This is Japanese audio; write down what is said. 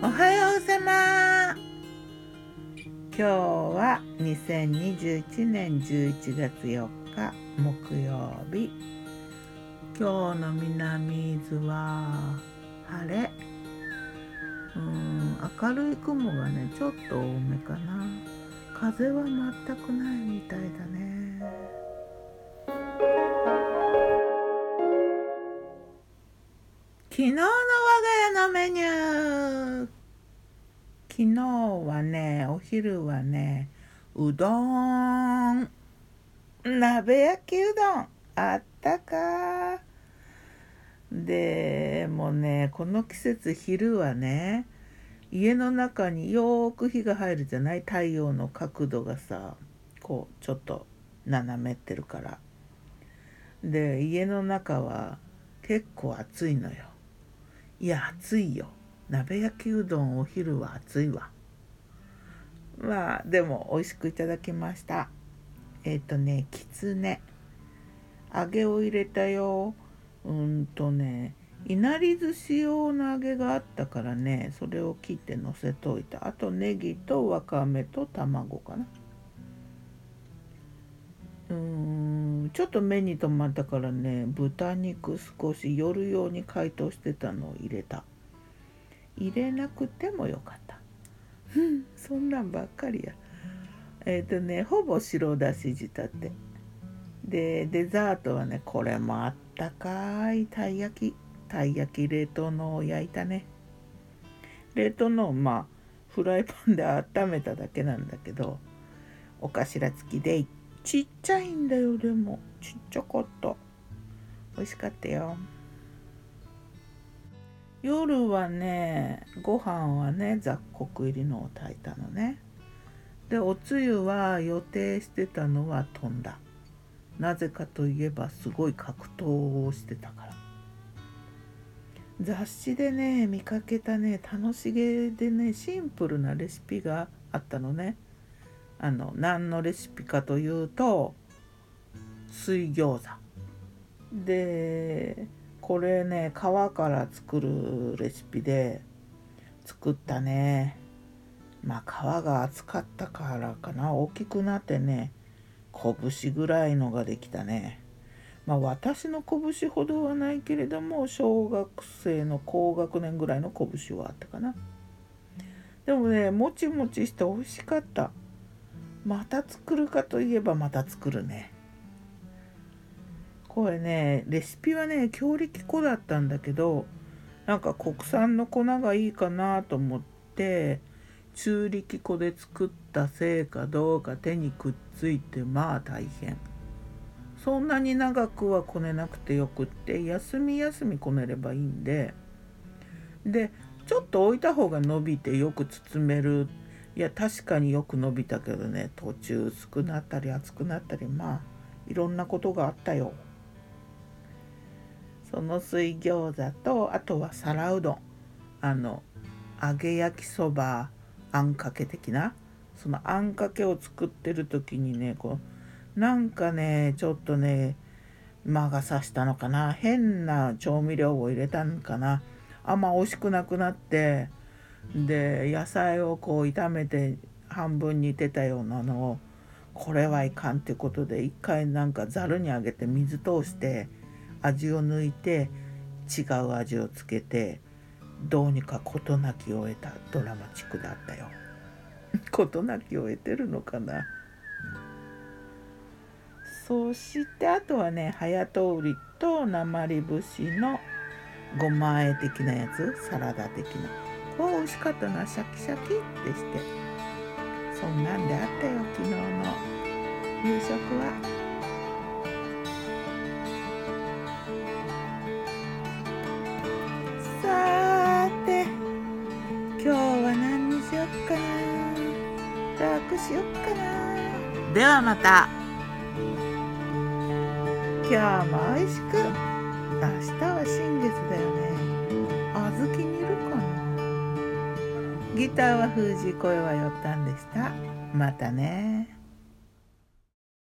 おはようさま。今日は2021年11月4日木曜日。今日の南伊豆は晴れ。うん明るい雲がねちょっと多めかな。風は全くないみたいだね。昨日の我が家のメニュー。昨日はねお昼はねうどん。鍋焼きうどん。あったか。でもねこの季節昼はね家の中によーく火が入るじゃない？太陽の角度がさこうちょっと斜めってるから。で家の中は結構暑いのよ。いや暑いよ。鍋焼きうどんお昼は暑いわ。まあでも美味しくいただきました。えっ、ー、とねきつね揚げを入れたよ。うんとねいなり寿司用の揚げがあったからねそれを切ってのせといた。あとネギとわかめと卵かな。うーん。ちょっと目に留まったからね豚肉少し夜用に解凍してたのを入れた。入れなくてもよかった。そんなんばっかりや。えっ、ー、とねほぼ白だし仕立てでデザートはねこれもあったかい。たい焼き。たい焼き冷凍のを焼いたね。冷凍のまあフライパンで温めただけなんだけどお頭付きでちっちゃいんだよでも。ちっちゃかった。美味しかったよ。夜はねご飯はね雑穀入りのを炊いたのね。でおつゆは予定してたのは飛んだ。なぜかといえばすごい格闘をしてたから。雑誌でね見かけたね楽しげでねシンプルなレシピがあったのね。あの何のレシピかというと水餃子。でこれね皮から作るレシピで作ったね。まあ皮が厚かったからかな。大きくなってね拳ぐらいのができたね。まあ私の拳ほどはないけれども小学生の高学年ぐらいの拳はあったかな。でもねもちもちして美味しかった。また作るかといえばまた作るね。これねレシピはね強力粉だったんだけどなんか国産の粉がいいかなと思って中力粉で作ったせいかどうか手にくっついてまあ大変。そんなに長くはこねなくてよくって休み休みこねればいいんで。でちょっと置いた方が伸びてよく包めるっていや確かによく伸びたけどね。途中薄くなったり厚くなったり。まあいろんなことがあったよ。その水餃子とあとは皿うどん。あの揚げ焼きそばあんかけ的な。そのあんかけを作ってる時にねこうなんかねちょっとね魔が差したのかな。変な調味料を入れたんかな。あんま美味しくなくなってで野菜をこう炒めて半分煮てたようなのをこれはいかんってことで一回なんかざるにあげて水通して味を抜いて違う味をつけてどうにか事なきを得たドラマチックだったよ。事なきを得てるのかなそしてあとはね早通りと鉛節のごま和え的なやつサラダ的なこれ美味しかったなシャキシャキってして。そんなんであったよ昨日の。夕食は。しよっかな。ではまた。今日も美味しく。明日は新月だよギターは封じ声はよったんでした。またね。